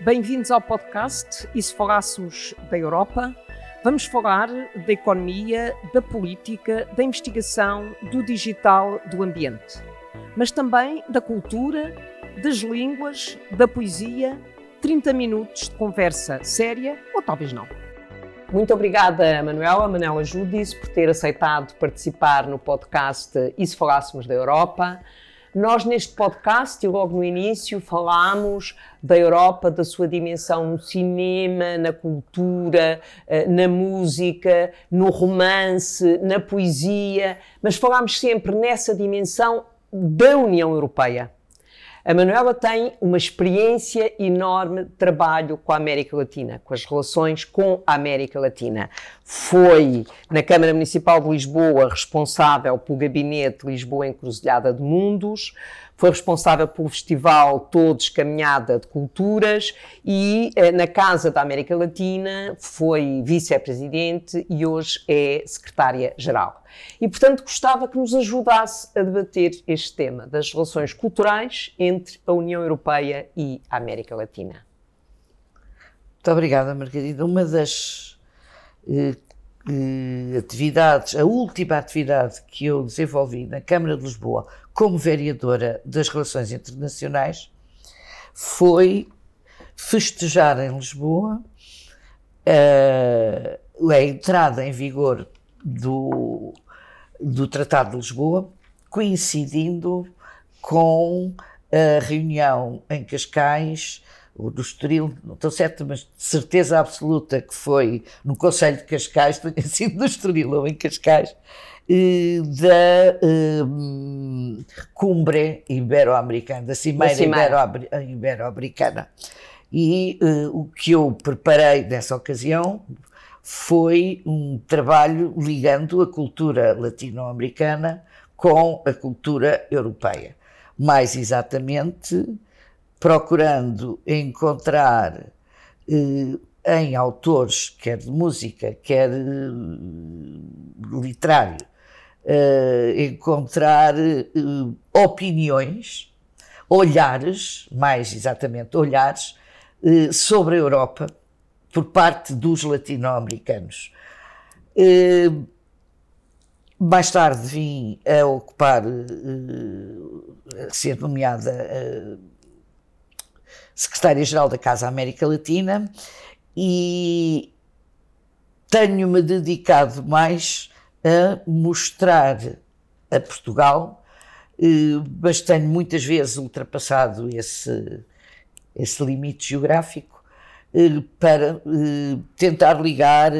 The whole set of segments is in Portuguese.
Bem-vindos ao podcast E se falássemos da Europa? Vamos falar da economia, da política, da investigação, do digital, do ambiente. Mas também da cultura, das línguas, da poesia. 30 minutos de conversa séria ou talvez não. Muito obrigada, Manuela, Manuela Judice, por ter aceitado participar no podcast E se falássemos da Europa? Nós, neste podcast, e logo no início, falámos da Europa, da sua dimensão no cinema, na cultura, eh, na música, no romance, na poesia, mas falámos sempre nessa dimensão da União Europeia. A Manuela tem uma experiência enorme de trabalho com a América Latina, com as relações com a América Latina. Foi na Câmara Municipal de Lisboa responsável pelo gabinete Lisboa Encruzilhada de Mundos, foi responsável pelo festival Todos Caminhada de Culturas e eh, na Casa da América Latina foi vice-presidente e hoje é secretária-geral. E, portanto, gostava que nos ajudasse a debater este tema das relações culturais entre a União Europeia e a América Latina. Muito obrigada, Margarida. Uma das eh, eh, atividades, a última atividade que eu desenvolvi na Câmara de Lisboa como vereadora das Relações Internacionais foi festejar em Lisboa uh, a entrada em vigor do, do Tratado de Lisboa, coincidindo com a reunião em Cascais o do Estoril, não estou certa, mas de certeza absoluta que foi no Conselho de Cascais, tinha sido no Estoril ou em Cascais, eh, da um, cumbre ibero-americana, da cimeira, ibero-americana. E uh, o que eu preparei nessa ocasião foi um trabalho ligando a cultura latino-americana com a cultura europeia. Mais exatamente, procurando encontrar eh, em autores, quer de música, quer eh, literário, eh, encontrar eh, opiniões, olhares, mais exatamente olhares, eh, sobre a Europa por parte dos latino-americanos. Mais tarde vim a ocupar, a ser nomeada secretária-geral da Casa América Latina e tenho-me dedicado mais a mostrar a Portugal, eh, mas tenho muitas vezes ultrapassado esse, esse limite geográfico eh, para eh, tentar ligar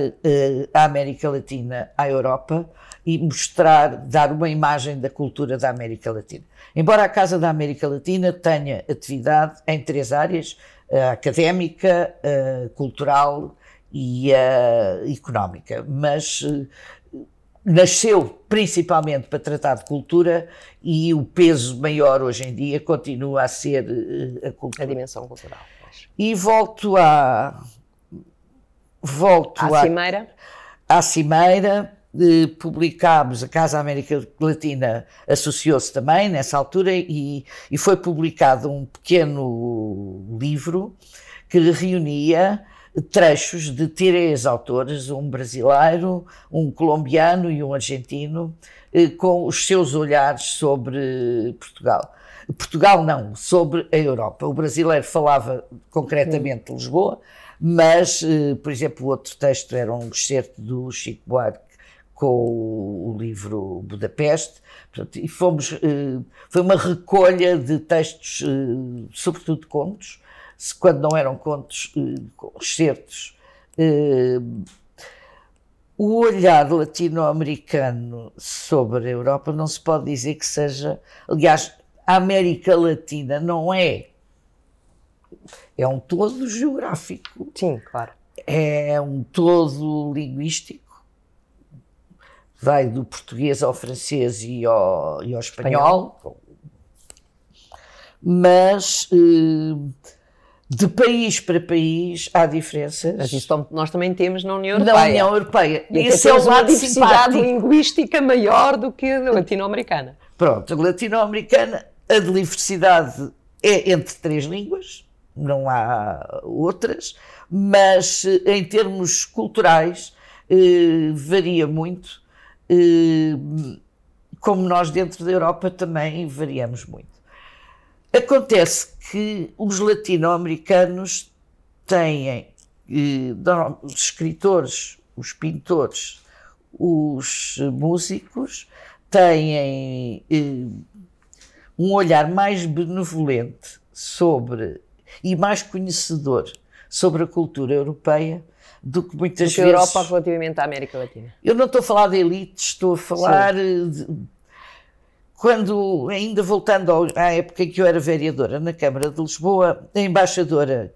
a América Latina à Europa e mostrar, dar uma imagem da cultura da América Latina. Embora a Casa da América Latina tenha atividade em três áreas, a académica, a cultural e a económica, mas eh, nasceu principalmente para tratar de cultura e o peso maior hoje em dia continua a ser eh, a cultura. A dimensão cultural. E volto à volto à, à cimeira. À cimeira eh, publicámos, a Casa América Latina associou-se também nessa altura e, e foi publicado um pequeno livro que reunia trechos de três autores, um brasileiro, um colombiano e um argentino, eh, com os seus olhares sobre Portugal. Portugal não, sobre a Europa. O brasileiro falava concretamente de Lisboa, mas, eh, por exemplo, o outro texto era um excerto do Chico Buarque com o, livro Budapeste, portanto, e fomos, eh, foi uma recolha de textos, sobretudo contos, quando não eram contos, eh, excertos. O olhar latino-americano sobre a Europa não se pode dizer que seja. Aliás, a América Latina não é. É um todo geográfico. Sim, claro. É um todo linguístico vai do português ao francês e ao, e ao espanhol, espanhol. mas eh, de país para país há diferenças. Mas isso nós também temos na União Europeia. Na União Europeia. E Isso é uma diversidade linguística maior do que a latino-americana. Pronto, a latino-americana, a diversidade é entre três línguas, não há outras, mas em termos culturais eh, varia muito, eh, como nós dentro da Europa também variamos muito. Acontece que os latino-americanos têm eh, os escritores, os pintores, os músicos têm eh, um olhar mais benevolente sobre e mais conhecedor sobre a cultura europeia do que muitas do que vezes. Europa relativamente à América Latina. Eu não estou a falar de elites, estou a falar de, quando, ainda voltando à época em que eu era vereadora na Câmara de Lisboa, a embaixadora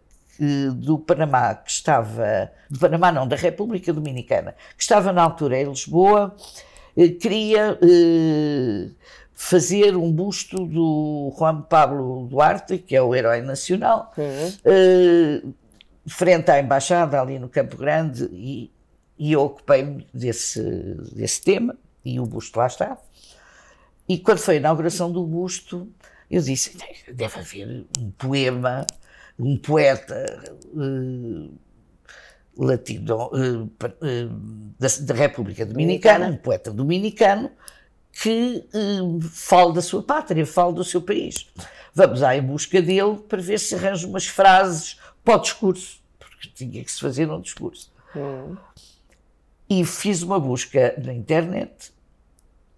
do Panamá, que estava, do Panamá não, da República Dominicana, que estava na altura em Lisboa, eh, queria eh, fazer um busto do Juan Pablo Duarte, que é o herói nacional, uhum. eh, frente à embaixada ali no Campo Grande, e, e eu ocupei-me desse, desse tema, e o busto lá está. E quando foi a inauguração do busto, eu disse: deve haver um poema um poeta uh, latino uh, uh, da, da, República Dominicana, Dominicana, um poeta dominicano, que fala da sua pátria, fala do seu país. Vamos lá em busca dele para ver se arranja umas frases para o discurso, porque tinha que se fazer um discurso. Hum. E fiz uma busca na internet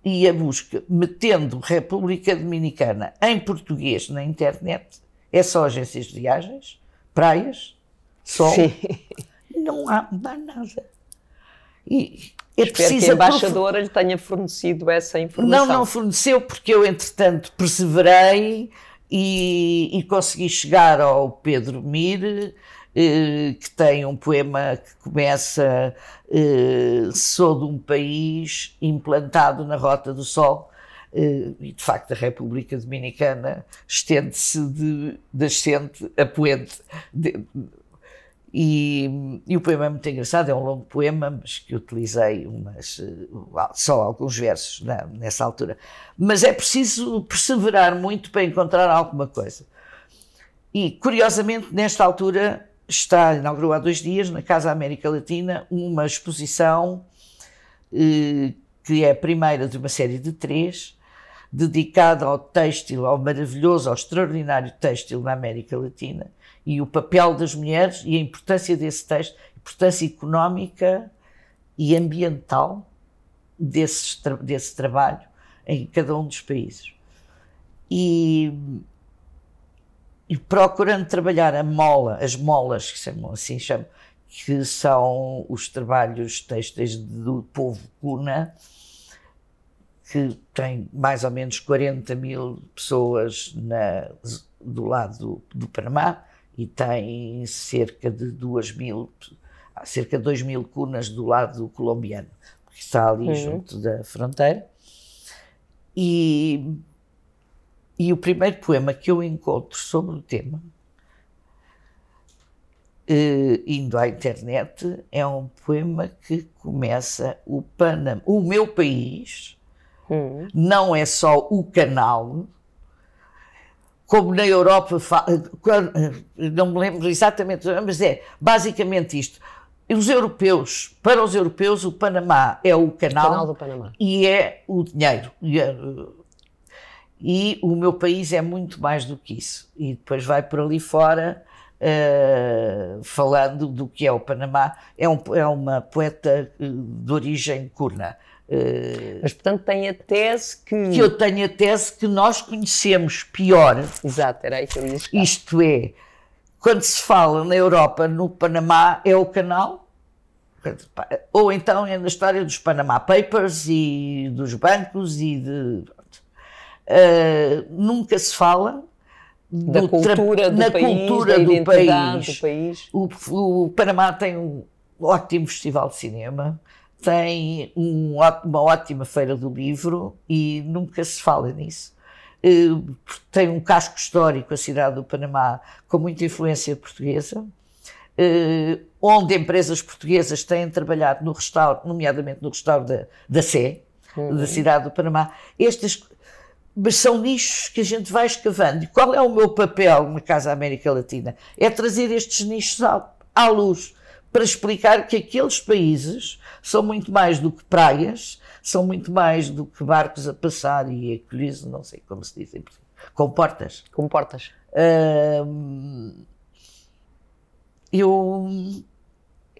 e a busca, metendo República Dominicana em português na internet, é só agências de viagens, praias, sol. Sim. Não há, não há nada. E é Espero preciso que a embaixadora prof... lhe tenha fornecido essa informação. Não, não forneceu, porque eu, entretanto, perseverei e, e consegui chegar ao Pedro Mir, que tem um poema que começa eh, Sou de um país implantado na Rota do Sol, eh, e de facto a República Dominicana estende-se de, ascente a poente. De, e, e, o poema é muito engraçado, é um longo poema, mas que utilizei umas, eh, só alguns versos nessa altura. Mas é preciso perseverar muito para encontrar alguma coisa. E, curiosamente, nesta altura, está, inaugurou há dois dias, na Casa América Latina, uma exposição eh, que é a primeira de uma série de três, dedicada ao têxtil, ao maravilhoso, ao extraordinário têxtil na América Latina e o papel das mulheres e a importância desse têxtil, importância económica e ambiental desse, desse trabalho em cada um dos países. E, e procurando trabalhar a mola, as molas, que chamam assim, chamam, que são os trabalhos têxteis do povo cuna, que tem mais ou menos 40 mil pessoas na, do lado do, do, Panamá e tem cerca de 2 mil, cerca de 2 mil cunas do lado colombiano, que está ali uhum. junto da fronteira. E, e o primeiro poema que eu encontro sobre o tema, eh, indo à internet, é um poema que começa o Panamá, o meu país Hum. Não é só o canal, como na Europa, não me lembro exatamente, mas é basicamente isto. Os europeus, para os europeus, o Panamá é o canal, o canal e é o dinheiro. É, e o meu país é muito mais do que isso. E depois vai por ali fora uh, falando do que é o Panamá. É, um, é uma poeta eh, de origem curna. Uh, Mas, portanto, tem a tese que. Que eu tenho a tese que nós conhecemos pior. Exato, era aí que eu ia chegar. Isto é, quando se fala na Europa, no Panamá, é o canal. Ou então é na história dos Panama Papers e dos bancos e de. Uh, nunca se fala da cultura do na país, cultura do país. do país. O, o Panamá tem um ótimo festival de cinema tem um, uma ótima feira do livro e nunca se fala nisso. Eh, tem um casco histórico, a cidade do Panamá, com muita influência portuguesa, eh, onde empresas portuguesas têm trabalhado no restauro, nomeadamente no restauro da, da Sé, uhum. da cidade do Panamá. Estas, mas são nichos que a gente vai escavando. E qual é o meu papel na Casa América Latina? É trazer estes nichos à, à luz, para explicar que aqueles países são muito mais do que praias, são muito mais do que barcos a passar e acolhidos, não sei como se diz com portas. Com portas. eu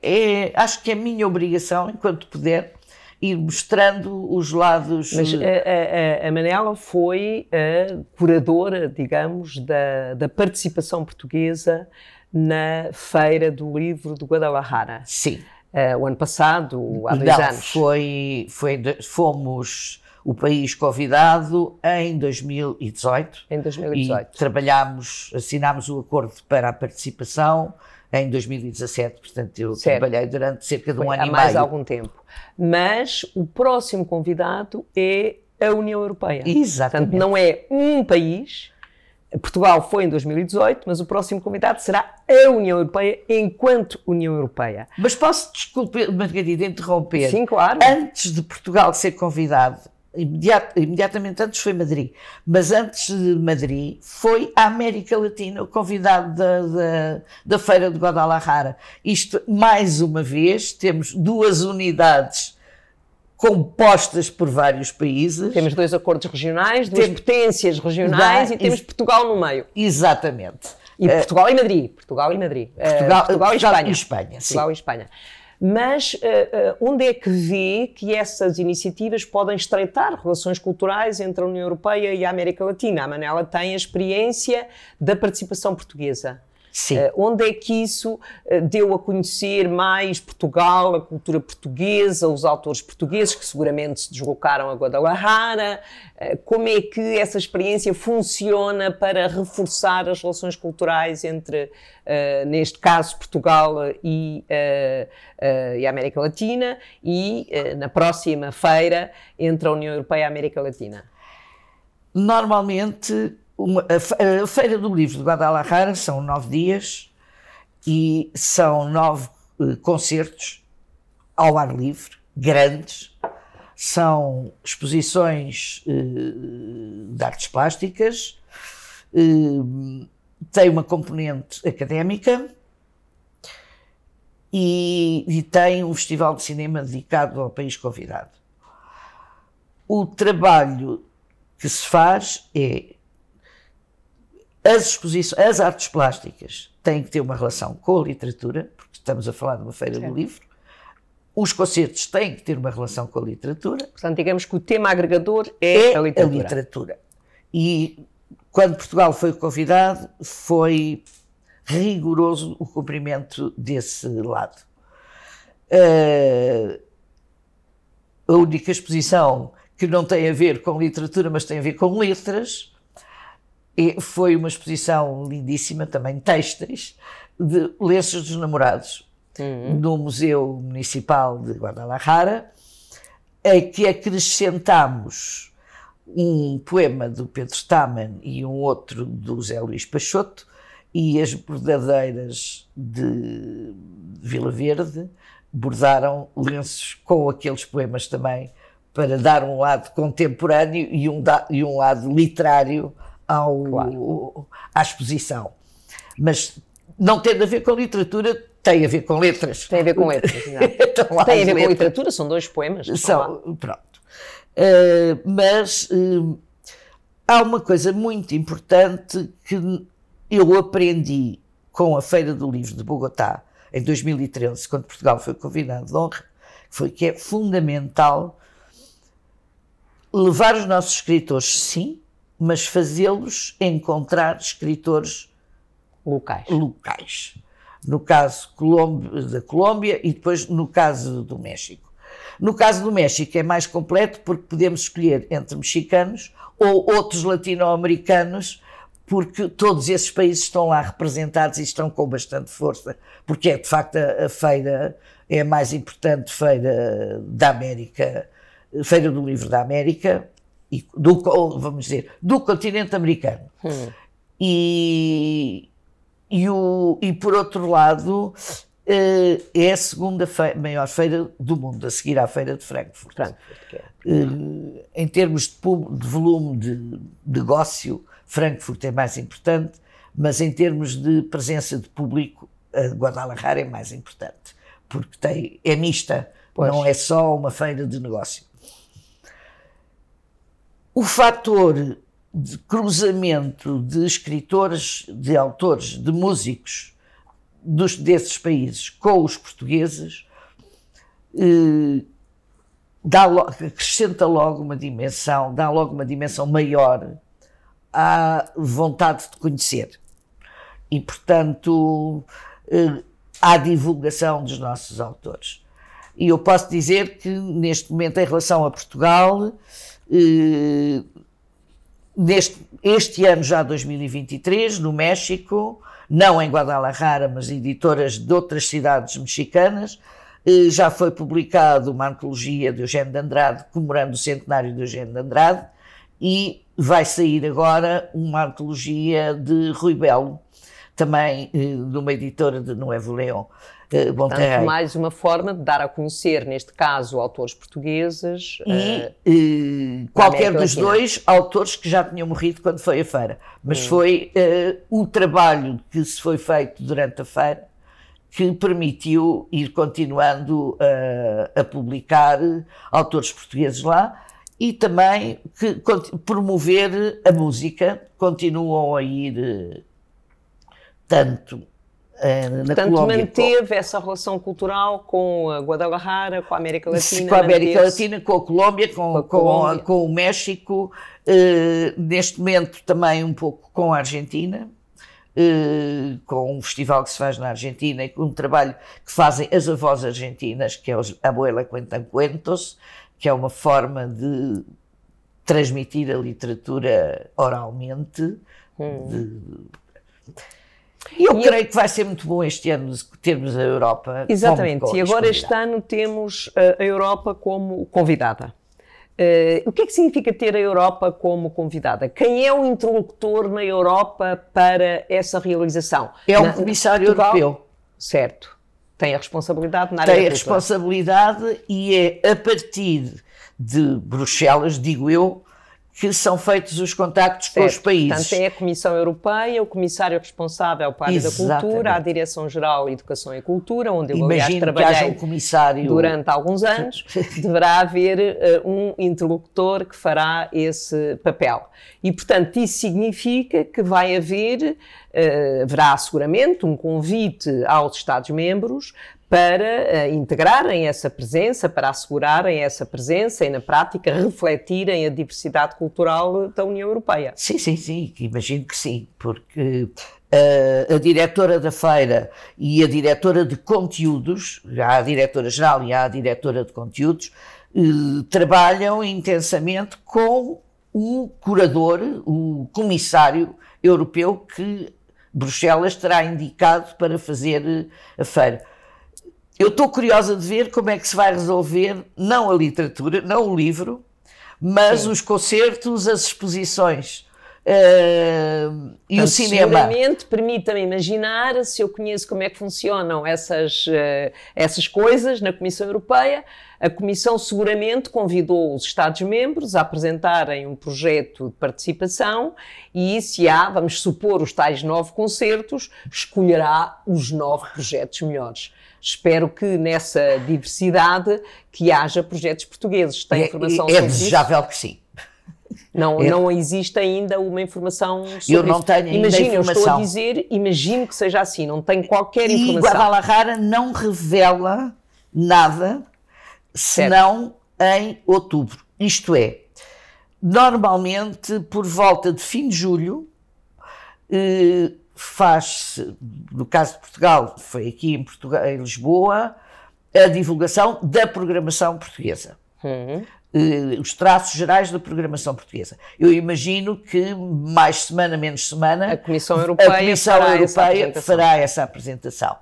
é, acho que é minha obrigação, enquanto puder, ir mostrando os lados. Mas a, a, a Manela foi a curadora, digamos, da, da participação portuguesa na Feira do Livro de Guadalajara. Sim. Uh, o ano passado, há dois Não, anos. Foi, foi, fomos o país convidado em 2018. Em 2018. E trabalhámos, assinámos o acordo para a participação em 2017, portanto eu certo. trabalhei durante cerca de um Foi ano há e mais meio. algum tempo. Mas o próximo convidado é a União Europeia. Exatamente. Portanto, não é um país. Portugal foi em 2018, mas o próximo convidado será a União Europeia enquanto União Europeia. Mas posso, desculpe, Margarida, interromper? Sim, claro. Antes de Portugal ser convidado, Imediat, imediatamente antes foi Madrid, mas antes de Madrid foi a América Latina, o convidado da, da, da Feira de Guadalajara. Isto, mais uma vez, temos duas unidades compostas por vários países. Temos dois acordos regionais, duas Tem, potências regionais da, e temos Portugal no meio. Exatamente. E uh, Portugal e Madrid. Portugal e Madrid. Portugal, uh, Portugal, e Espanha. E Espanha, Portugal e Espanha. Mas uh, uh, onde é que vê que essas iniciativas podem estreitar relações culturais entre a União Europeia e a América Latina? A Manela tem a experiência da participação portuguesa. Sim. Uh, onde é que isso uh, deu a conhecer mais Portugal, a cultura portuguesa, os autores portugueses que seguramente se deslocaram a Guadalajara? Uh, como é que essa experiência funciona para reforçar as relações culturais entre, neste caso, Portugal e, e, a América Latina e, na próxima feira, entre a União Europeia e a América Latina? Normalmente uma, a, a, Feira do Livro de Guadalajara são nove dias e são nove uh, concertos ao ar livre, grandes. São exposições uh, de artes plásticas, uh, tem uma componente académica e, e tem um festival de cinema dedicado ao país convidado. O trabalho que se faz é as exposições, as artes plásticas têm que ter uma relação com a literatura, porque estamos a falar de uma feira certo. do livro. Os concertos têm que ter uma relação com a literatura. Portanto, digamos que o tema agregador é, é a, literatura. a literatura. E quando Portugal foi convidado, foi rigoroso o cumprimento desse lado. Uh, a única exposição que não tem a ver com literatura, mas tem a ver com letras, e foi uma exposição lindíssima, também têxteis, de lenços dos namorados, uhum. no Museu Municipal de Guadalajara, em que acrescentamos um poema do Pedro Stamen e um outro do Zé Luís Peixoto, e as bordadeiras de Vila Verde bordaram lenços com aqueles poemas também, para dar um lado contemporâneo e um, e um lado literário ao, claro. à exposição. Mas não tem a ver com literatura, tem a ver com letras. Tem a ver com letras, então, tem a ver letras. com literatura, são dois poemas. São, pronto. Uh, mas uh, há uma coisa muito importante que eu aprendi com a Feira do Livro de Bogotá em 2013, quando Portugal foi convidado de honra, foi que é fundamental levar os nossos escritores, sim, mas fazê-los encontrar escritores locais. locais. No caso da Colômbia e depois no caso do México. No caso do México é mais completo porque podemos escolher entre mexicanos ou outros latino-americanos, porque todos esses países estão lá representados e estão com bastante força, porque é de facto a, a feira é a mais importante feira da América, feira do livro da América, e do, vamos dizer, do continente americano. Hum. E, e, o, e por outro lado, uh, é a segunda feira, maior feira do mundo, a seguir à Feira de Frankfurt. Frankfurt é. uh, em termos de, de volume de negócio, Frankfurt é mais importante, mas em termos de presença de público, Guadalajara é mais importante, porque tem, é mista, pois. não é só uma feira de negócio. O fator de cruzamento de escritores, de autores, de músicos dos, desses países com os portugueses eh, dá, acrescenta logo uma dimensão, dá logo uma dimensão maior à vontade de conhecer. E, portanto, eh, à divulgação dos nossos autores. E eu posso dizer que, neste momento, em relação a Portugal, eh, neste, este ano já 2023, no México, não em Guadalajara, mas editoras de outras cidades mexicanas, eh, já foi publicado uma antologia de Eugênio de Andrade, comemorando o centenário de Eugênio de Andrade, e vai sair agora uma antologia de Rui Belo, também eh, de uma editora de Novo Leão. Uh, Portanto, mais uma forma de dar a conhecer, neste caso, autores portugueses. E uh, qualquer dos dois autores que já tinham morrido quando foi a feira. Mas hum. foi uh, o trabalho que se foi feito durante a feira que permitiu ir continuando a publicar autores portugueses lá e também que promover a música. Continuam a ir tanto eh, na Portanto, Colômbia. manteve essa relação cultural com a Guadalajara, com a América Latina? Com a América Latina, com a Colômbia, com, com, a Colômbia. com, com o México, uh, neste momento também um pouco com a Argentina, uh, com um festival que se faz na Argentina e com um trabalho que fazem as avós argentinas, que é os Abuela Cuentan Cuentos, que é uma forma de transmitir a literatura oralmente. Hum. De, e eu e creio eu... que vai ser muito bom este ano termos a Europa. Exatamente, como, e agora este ano temos a Europa como convidada. Uh, o que é que significa ter a Europa como convidada? Quem é o interlocutor na Europa para essa realização? É o Comissário Portugal, Europeu. Certo. Tem a responsabilidade na área Tem a responsabilidade e é a partir de Bruxelas, digo eu, que são feitos os contactos certo. com os países. Portanto, é a Comissão Europeia, o comissário responsável para a área da cultura, a Direção-Geral Educação e Cultura, onde eu, Imagino aliás, trabalhei um comissário... durante alguns anos, deverá haver uh, um interlocutor que fará esse papel. E, portanto, isso significa que vai haver, uh, haverá seguramente um convite aos Estados-membros para uh, integrarem essa presença, para assegurarem essa presença e, na prática, refletirem a diversidade cultural da União Europeia. Sim, sim, sim, imagino que sim, porque uh, a diretora da feira e a diretora de conteúdos, há a diretora-geral e há a diretora de conteúdos, uh, trabalham intensamente com o curador, o comissário europeu que Bruxelas terá indicado para fazer a feira. Eu estou curiosa de ver como é que se vai resolver, não a literatura, não o livro, mas Sim. os concertos, as exposições. Uh, e então, o cinema. Seguramente, permita-me imaginar, se eu conheço como é que funcionam essas, uh, essas coisas na Comissão Europeia, a Comissão seguramente convidou os Estados-membros a apresentarem um projeto de participação e, se há, vamos supor, os tais nove concertos, escolherá os nove projetos melhores espero que nessa diversidade que haja projetos portugueses. Tem é, informação é, é desejável que sim. Não, é. não existe ainda uma informação sobre Eu não tenho ainda Imagino, informação. eu estou a dizer, imagino que seja assim, não tenho qualquer informação. E Guadalajara não revela nada, senão certo. em outubro. Isto é, normalmente por volta de fim de julho, eh, faz-se, no caso de Portugal, foi aqui em, Portugal, em Lisboa, a divulgação da programação portuguesa. Uhum. Uh, os traços gerais da programação portuguesa. Eu imagino que mais semana, menos semana, a Comissão Europeia, a Comissão fará, Europeia essa fará essa apresentação.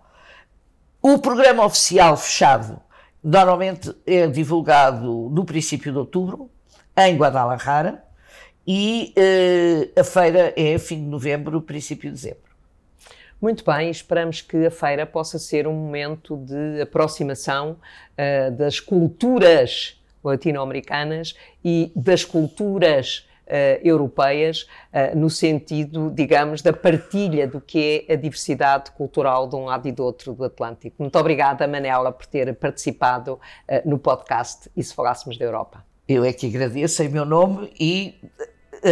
O programa oficial fechado normalmente é divulgado no princípio de outubro, em Guadalajara, e uh, a feira é fim de novembro, princípio de dezembro. Muito bem, esperamos que a feira possa ser um momento de aproximação uh, das culturas latino-americanas e das culturas Uh, europeias, uh, no sentido, digamos, da partilha do que é a diversidade cultural de um lado e do outro do Atlântico. Muito obrigada, Manela, por ter participado uh, no podcast E se Falássemos da Europa. Eu é que agradeço em meu nome e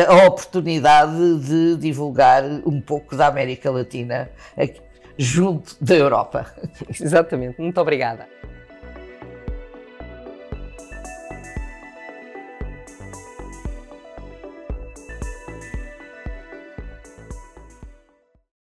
a oportunidade de divulgar um pouco da América Latina junto da Europa. Exatamente. Muito obrigada.